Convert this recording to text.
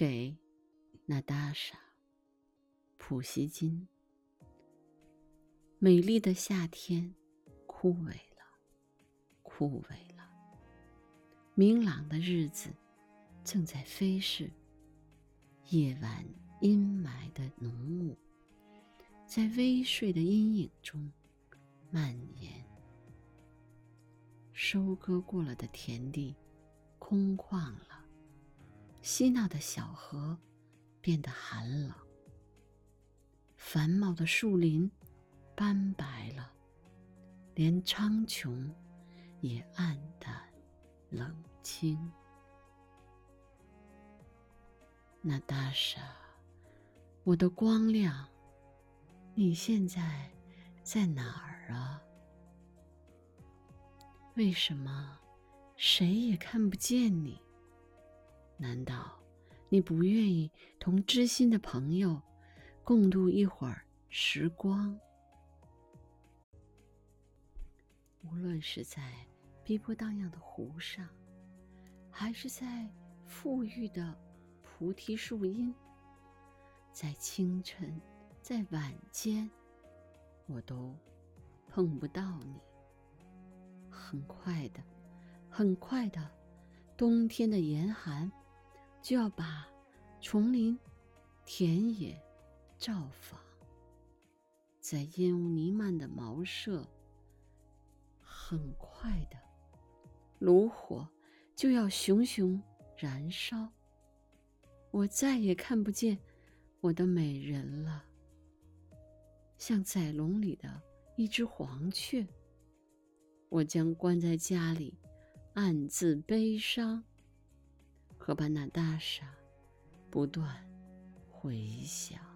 给娜达莎·普希金。美丽的夏天枯萎了，枯萎了。明朗的日子正在飞逝，夜晚阴霾的浓雾在微睡的阴影中蔓延。收割过了的田地空旷了。嬉闹的小河变得寒冷，繁茂的树林斑白了，连苍穹也暗淡冷清。那大傻，我的光亮，你现在在哪儿啊？为什么谁也看不见你？难道你不愿意同知心的朋友共度一会儿时光？无论是在碧波荡漾的湖上，还是在馥郁的菩提树荫，在清晨，在晚间，我都碰不到你。很快的，很快的，冬天的严寒。就要把丛林、田野造访，在烟雾弥漫的茅舍，很快的，炉火就要熊熊燃烧。我再也看不见我的美人了，像在笼里的一只黄雀，我将关在家里，暗自悲伤。河畔那大厦不断回响。